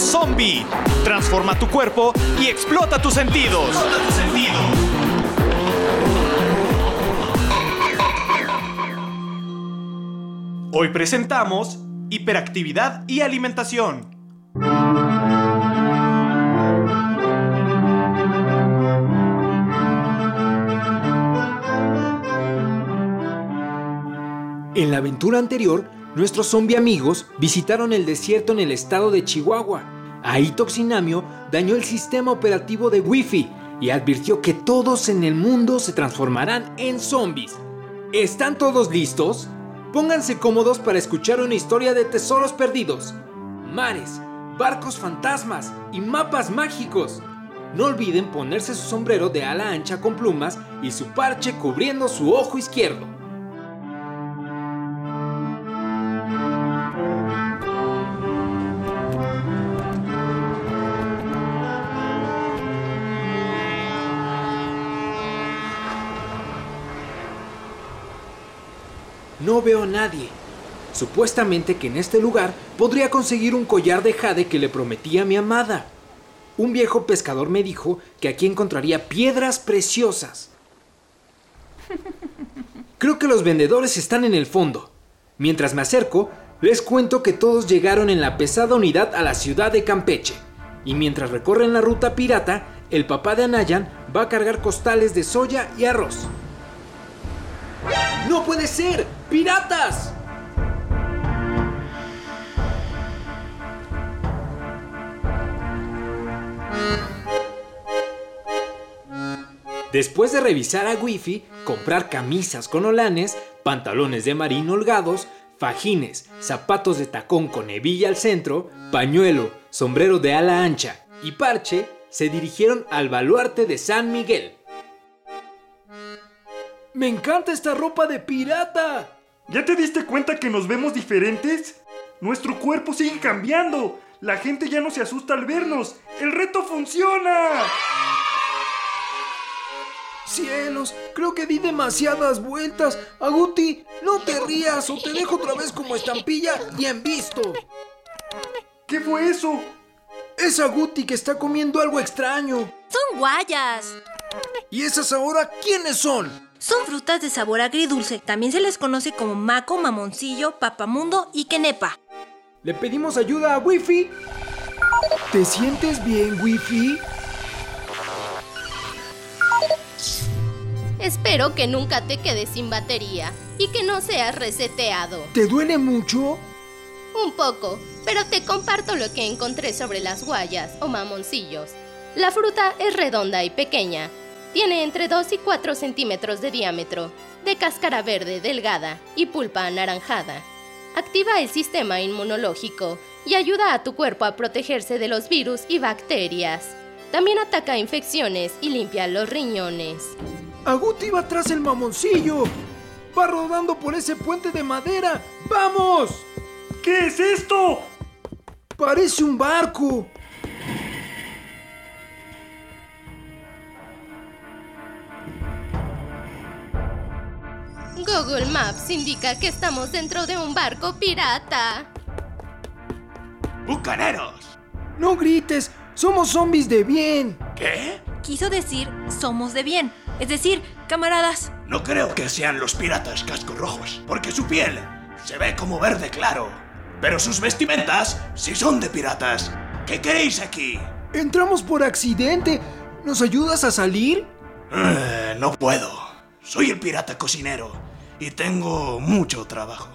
Zombie. Transforma tu cuerpo y explota tus sentidos. Hoy presentamos hiperactividad y alimentación. En la aventura anterior, nuestros zombie amigos visitaron el desierto en el estado de Chihuahua. Ahí Toxinamio dañó el sistema operativo de Wi-Fi y advirtió que todos en el mundo se transformarán en zombies. ¿Están todos listos? Pónganse cómodos para escuchar una historia de tesoros perdidos, mares, barcos fantasmas y mapas mágicos. No olviden ponerse su sombrero de ala ancha con plumas y su parche cubriendo su ojo izquierdo. No veo a nadie. Supuestamente que en este lugar podría conseguir un collar de jade que le prometí a mi amada. Un viejo pescador me dijo que aquí encontraría piedras preciosas. Creo que los vendedores están en el fondo. Mientras me acerco, les cuento que todos llegaron en la pesada unidad a la ciudad de Campeche. Y mientras recorren la ruta pirata, el papá de Anayan va a cargar costales de soya y arroz. ¡No puede ser! ¡Piratas! Después de revisar a Wifi, comprar camisas con olanes, pantalones de marín holgados, fajines, zapatos de tacón con hebilla al centro, pañuelo, sombrero de ala ancha y parche, se dirigieron al baluarte de San Miguel. ¡Me encanta esta ropa de pirata! ¿Ya te diste cuenta que nos vemos diferentes? Nuestro cuerpo sigue cambiando. La gente ya no se asusta al vernos. ¡El reto funciona! Cielos, creo que di demasiadas vueltas. Aguti, no te rías o te dejo otra vez como estampilla y en visto. ¿Qué fue eso? Es Aguti que está comiendo algo extraño. Son guayas. ¿Y esas ahora quiénes son? Son frutas de sabor agridulce. También se les conoce como maco, mamoncillo, papamundo y quenepa. Le pedimos ayuda a Wifi. ¿Te sientes bien, Wifi? Espero que nunca te quedes sin batería y que no seas reseteado. ¿Te duele mucho? Un poco, pero te comparto lo que encontré sobre las guayas o mamoncillos. La fruta es redonda y pequeña. Tiene entre 2 y 4 centímetros de diámetro, de cáscara verde delgada y pulpa anaranjada. Activa el sistema inmunológico y ayuda a tu cuerpo a protegerse de los virus y bacterias. También ataca infecciones y limpia los riñones. Aguti va tras el mamoncillo. Va rodando por ese puente de madera. ¡Vamos! ¿Qué es esto? Parece un barco. Google Maps indica que estamos dentro de un barco pirata. ¡Bucaneros! No grites. Somos zombies de bien. ¿Qué? Quiso decir somos de bien. Es decir, camaradas. No creo que sean los piratas cascos rojos, porque su piel se ve como verde claro. Pero sus vestimentas sí son de piratas. ¿Qué queréis aquí? Entramos por accidente. ¿Nos ayudas a salir? Eh, no puedo. Soy el pirata cocinero y tengo mucho trabajo.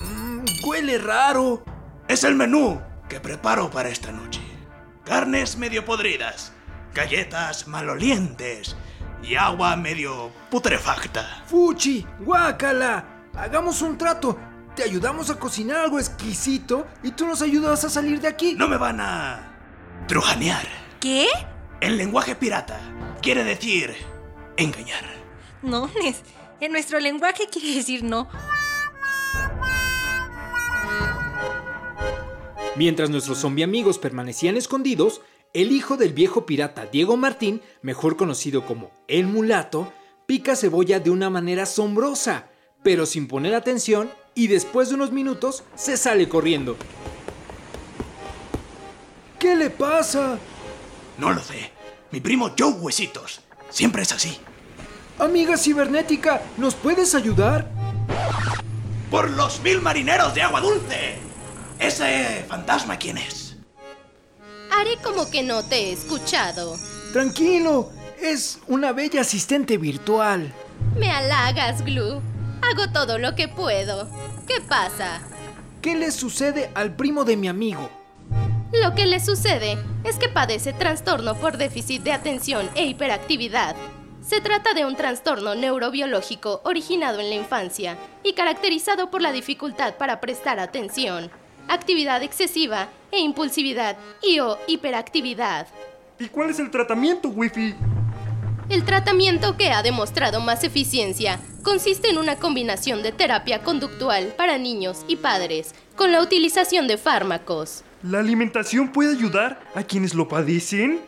Mm, huele raro. Es el menú que preparo para esta noche. Carnes medio podridas, galletas malolientes y agua medio putrefacta. Fuchi, guácala. Hagamos un trato. Te ayudamos a cocinar algo exquisito y tú nos ayudas a salir de aquí. No me van a trujanear. ¿Qué? En lenguaje pirata quiere decir engañar. No, Nes. En nuestro lenguaje quiere decir no. Mientras nuestros zombie amigos permanecían escondidos, el hijo del viejo pirata Diego Martín, mejor conocido como El Mulato, pica cebolla de una manera asombrosa, pero sin poner atención y después de unos minutos se sale corriendo. ¿Qué le pasa? No lo sé. Mi primo Joe Huesitos. Siempre es así. Amiga cibernética, ¿nos puedes ayudar? ¡Por los mil marineros de agua dulce! ¿Ese fantasma quién es? Haré como que no te he escuchado. Tranquilo, es una bella asistente virtual. Me halagas, Glue. Hago todo lo que puedo. ¿Qué pasa? ¿Qué le sucede al primo de mi amigo? Lo que le sucede es que padece trastorno por déficit de atención e hiperactividad. Se trata de un trastorno neurobiológico originado en la infancia y caracterizado por la dificultad para prestar atención, actividad excesiva e impulsividad y o hiperactividad. ¿Y cuál es el tratamiento, Wi-Fi? El tratamiento que ha demostrado más eficiencia consiste en una combinación de terapia conductual para niños y padres con la utilización de fármacos. ¿La alimentación puede ayudar a quienes lo padecen?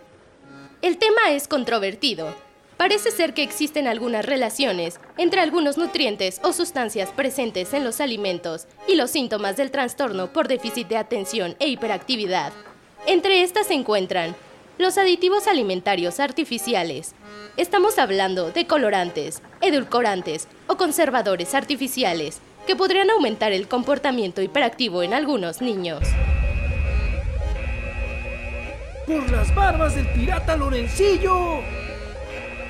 El tema es controvertido. Parece ser que existen algunas relaciones entre algunos nutrientes o sustancias presentes en los alimentos y los síntomas del trastorno por déficit de atención e hiperactividad. Entre estas se encuentran los aditivos alimentarios artificiales. Estamos hablando de colorantes, edulcorantes o conservadores artificiales que podrían aumentar el comportamiento hiperactivo en algunos niños. ¡Por las barbas del pirata Lorencillo!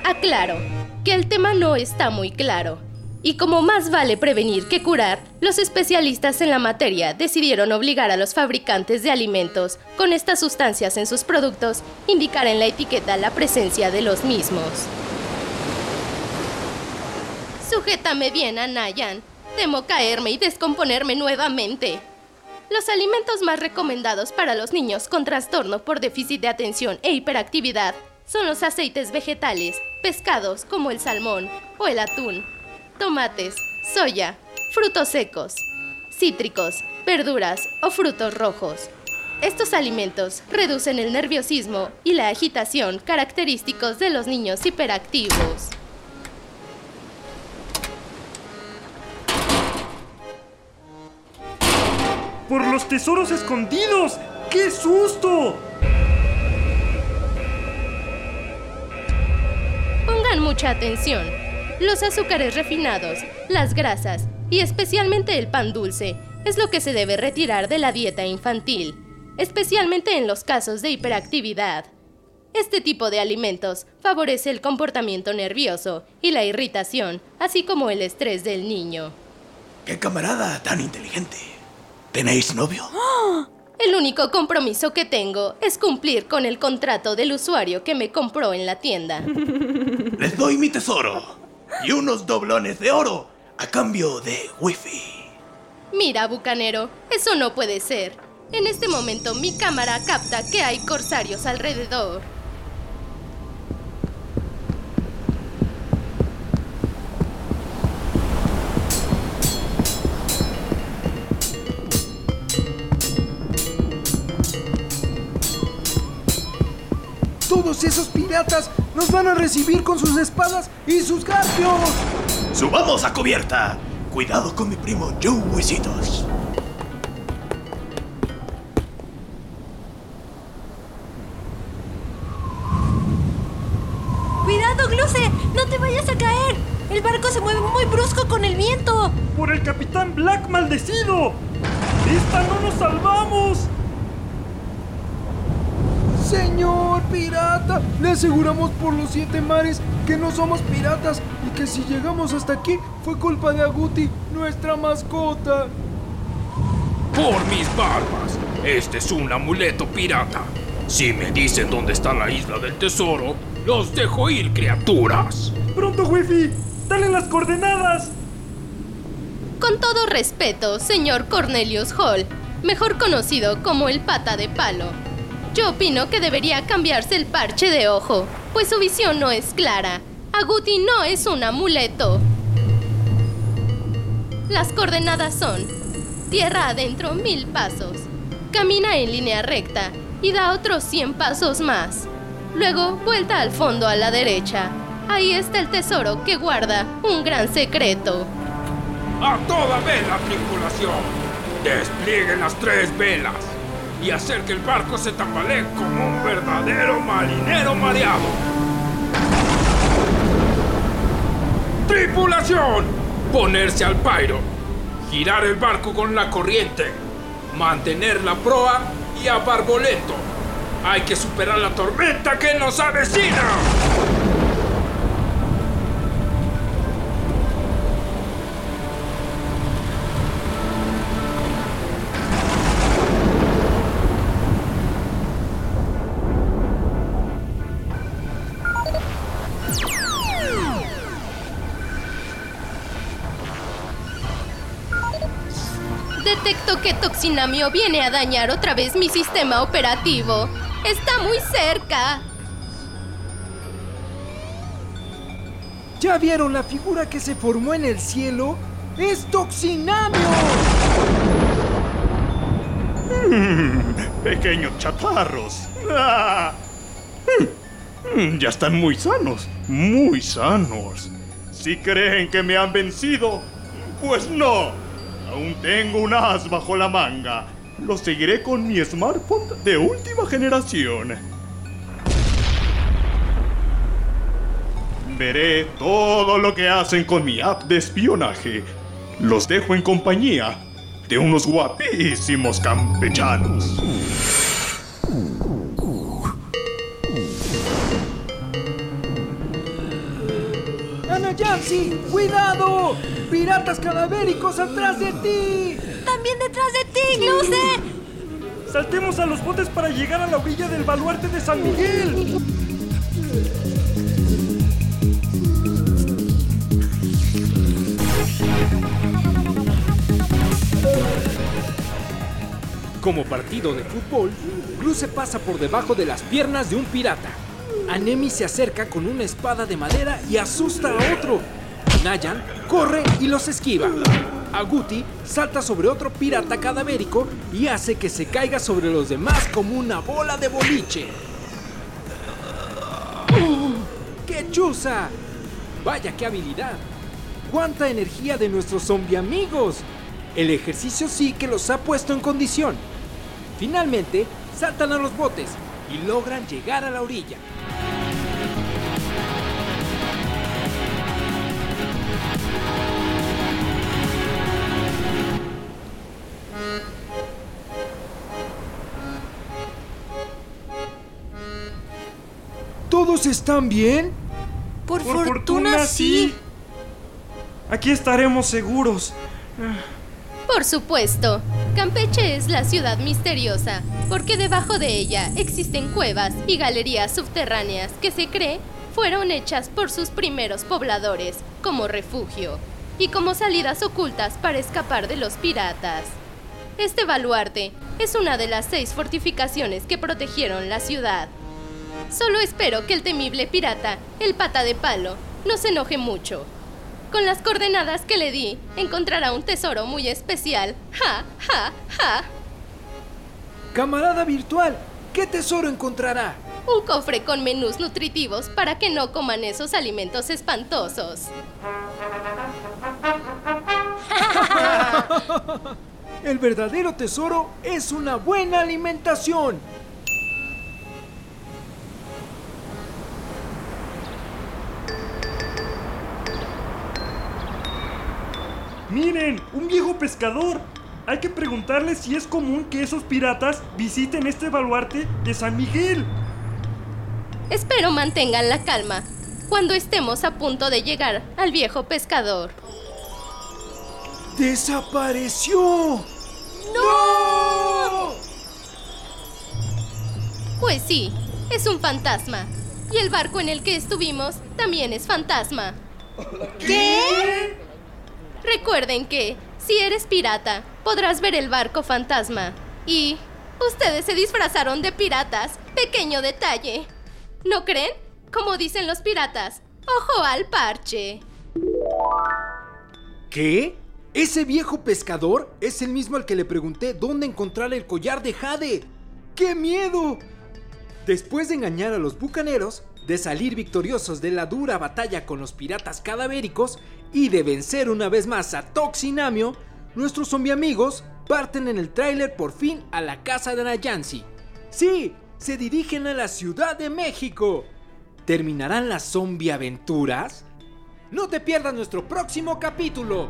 Aclaro que el tema no está muy claro. Y como más vale prevenir que curar, los especialistas en la materia decidieron obligar a los fabricantes de alimentos con estas sustancias en sus productos indicar en la etiqueta la presencia de los mismos. Sujétame bien, Anayan. Temo caerme y descomponerme nuevamente. Los alimentos más recomendados para los niños con trastorno por déficit de atención e hiperactividad son los aceites vegetales, pescados como el salmón o el atún, tomates, soya, frutos secos, cítricos, verduras o frutos rojos. Estos alimentos reducen el nerviosismo y la agitación característicos de los niños hiperactivos. ¡Por los tesoros escondidos! ¡Qué susto! Mucha atención. Los azúcares refinados, las grasas y especialmente el pan dulce es lo que se debe retirar de la dieta infantil, especialmente en los casos de hiperactividad. Este tipo de alimentos favorece el comportamiento nervioso y la irritación, así como el estrés del niño. ¡Qué camarada tan inteligente! ¿Tenéis novio? El único compromiso que tengo es cumplir con el contrato del usuario que me compró en la tienda. Les doy mi tesoro y unos doblones de oro a cambio de wifi. Mira, bucanero, eso no puede ser. En este momento mi cámara capta que hay corsarios alrededor. Todos esos piratas nos van a recibir con sus espadas y sus garfios. ¡Subamos a cubierta! Cuidado con mi primo Joe Huesitos. ¡Cuidado, Gluce! ¡No te vayas a caer! El barco se mueve muy brusco con el viento. ¡Por el capitán Black maldecido! ¡Esta no nos salvamos! Señor pirata, le aseguramos por los siete mares que no somos piratas y que si llegamos hasta aquí fue culpa de Aguti, nuestra mascota. Por mis barbas, este es un amuleto pirata. Si me dicen dónde está la isla del tesoro, los dejo ir, criaturas. ¡Pronto, Wifi! ¡Dale las coordenadas! Con todo respeto, señor Cornelius Hall, mejor conocido como el pata de palo. Yo opino que debería cambiarse el parche de ojo, pues su visión no es clara. Aguti no es un amuleto. Las coordenadas son tierra adentro mil pasos, camina en línea recta y da otros 100 pasos más. Luego vuelta al fondo a la derecha. Ahí está el tesoro que guarda un gran secreto. A toda vela, tripulación. Desplieguen las tres velas. Y hacer que el barco se tambalee como un verdadero marinero mareado. ¡Tripulación! Ponerse al pairo. Girar el barco con la corriente. Mantener la proa y a barbolento. Hay que superar la tormenta que nos avecina. Que Toxinamio viene a dañar otra vez mi sistema operativo. Está muy cerca. ¿Ya vieron la figura que se formó en el cielo? ¡Es Toxinamio! Pequeños chatarros. Ah. Mm, Ya están muy sanos, muy sanos. Si creen que me han vencido, pues no. Aún tengo un as bajo la manga. Lo seguiré con mi smartphone de última generación. Veré todo lo que hacen con mi app de espionaje. Los dejo en compañía de unos guapísimos campechanos. ¡Ana Yancy! ¡Cuidado! ¡Piratas cadavéricos atrás de ti! También detrás de ti, Luce. Saltemos a los botes para llegar a la orilla del baluarte de San Miguel. Como partido de fútbol, Luce pasa por debajo de las piernas de un pirata. Anemi se acerca con una espada de madera y asusta a otro. Nayan corre y los esquiva. Aguti salta sobre otro pirata cadavérico y hace que se caiga sobre los demás como una bola de boliche. ¡Qué chuza! Vaya qué habilidad. ¡Cuánta energía de nuestros zombie amigos! El ejercicio sí que los ha puesto en condición. Finalmente, saltan a los botes y logran llegar a la orilla. ¿Todos están bien? Por, Por fortuna, sí. Aquí estaremos seguros. Por supuesto, Campeche es la ciudad misteriosa, porque debajo de ella existen cuevas y galerías subterráneas que se cree fueron hechas por sus primeros pobladores como refugio y como salidas ocultas para escapar de los piratas. Este baluarte es una de las seis fortificaciones que protegieron la ciudad. Solo espero que el temible pirata, el pata de palo, no se enoje mucho. Con las coordenadas que le di, encontrará un tesoro muy especial. ¡Ja, ja, ja! Camarada virtual, ¿qué tesoro encontrará? Un cofre con menús nutritivos para que no coman esos alimentos espantosos. El verdadero tesoro es una buena alimentación. Miren, un viejo pescador. Hay que preguntarle si es común que esos piratas visiten este baluarte de San Miguel. Espero mantengan la calma cuando estemos a punto de llegar al viejo pescador. ¡Desapareció! ¡No! Pues sí, es un fantasma. Y el barco en el que estuvimos también es fantasma. ¿Qué? Recuerden que, si eres pirata, podrás ver el barco fantasma. Y ustedes se disfrazaron de piratas. Pequeño detalle. ¿No creen? Como dicen los piratas, ojo al parche. ¿Qué? Ese viejo pescador es el mismo al que le pregunté dónde encontrar el collar de Jade. ¡Qué miedo! Después de engañar a los bucaneros, de salir victoriosos de la dura batalla con los piratas cadavéricos y de vencer una vez más a Toxinamio, nuestros zombie amigos parten en el tráiler por fin a la casa de Nayansi. Sí, se dirigen a la Ciudad de México. ¿Terminarán las zombie aventuras? No te pierdas nuestro próximo capítulo.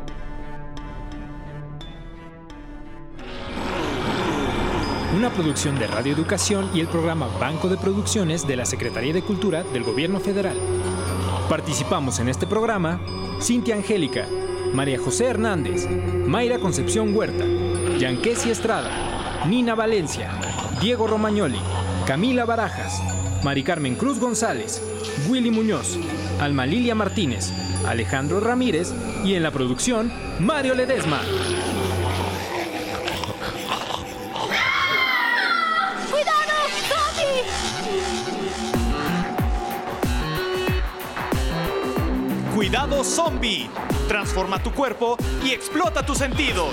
Una producción de Radio Educación y el programa Banco de Producciones de la Secretaría de Cultura del Gobierno Federal. Participamos en este programa Cintia Angélica, María José Hernández, Mayra Concepción Huerta, Yanquesi Estrada, Nina Valencia, Diego Romagnoli, Camila Barajas, Mari Carmen Cruz González, Willy Muñoz, Alma Lilia Martínez, Alejandro Ramírez y en la producción Mario Ledesma. Cuidado zombie. Transforma tu cuerpo y explota tus sentidos.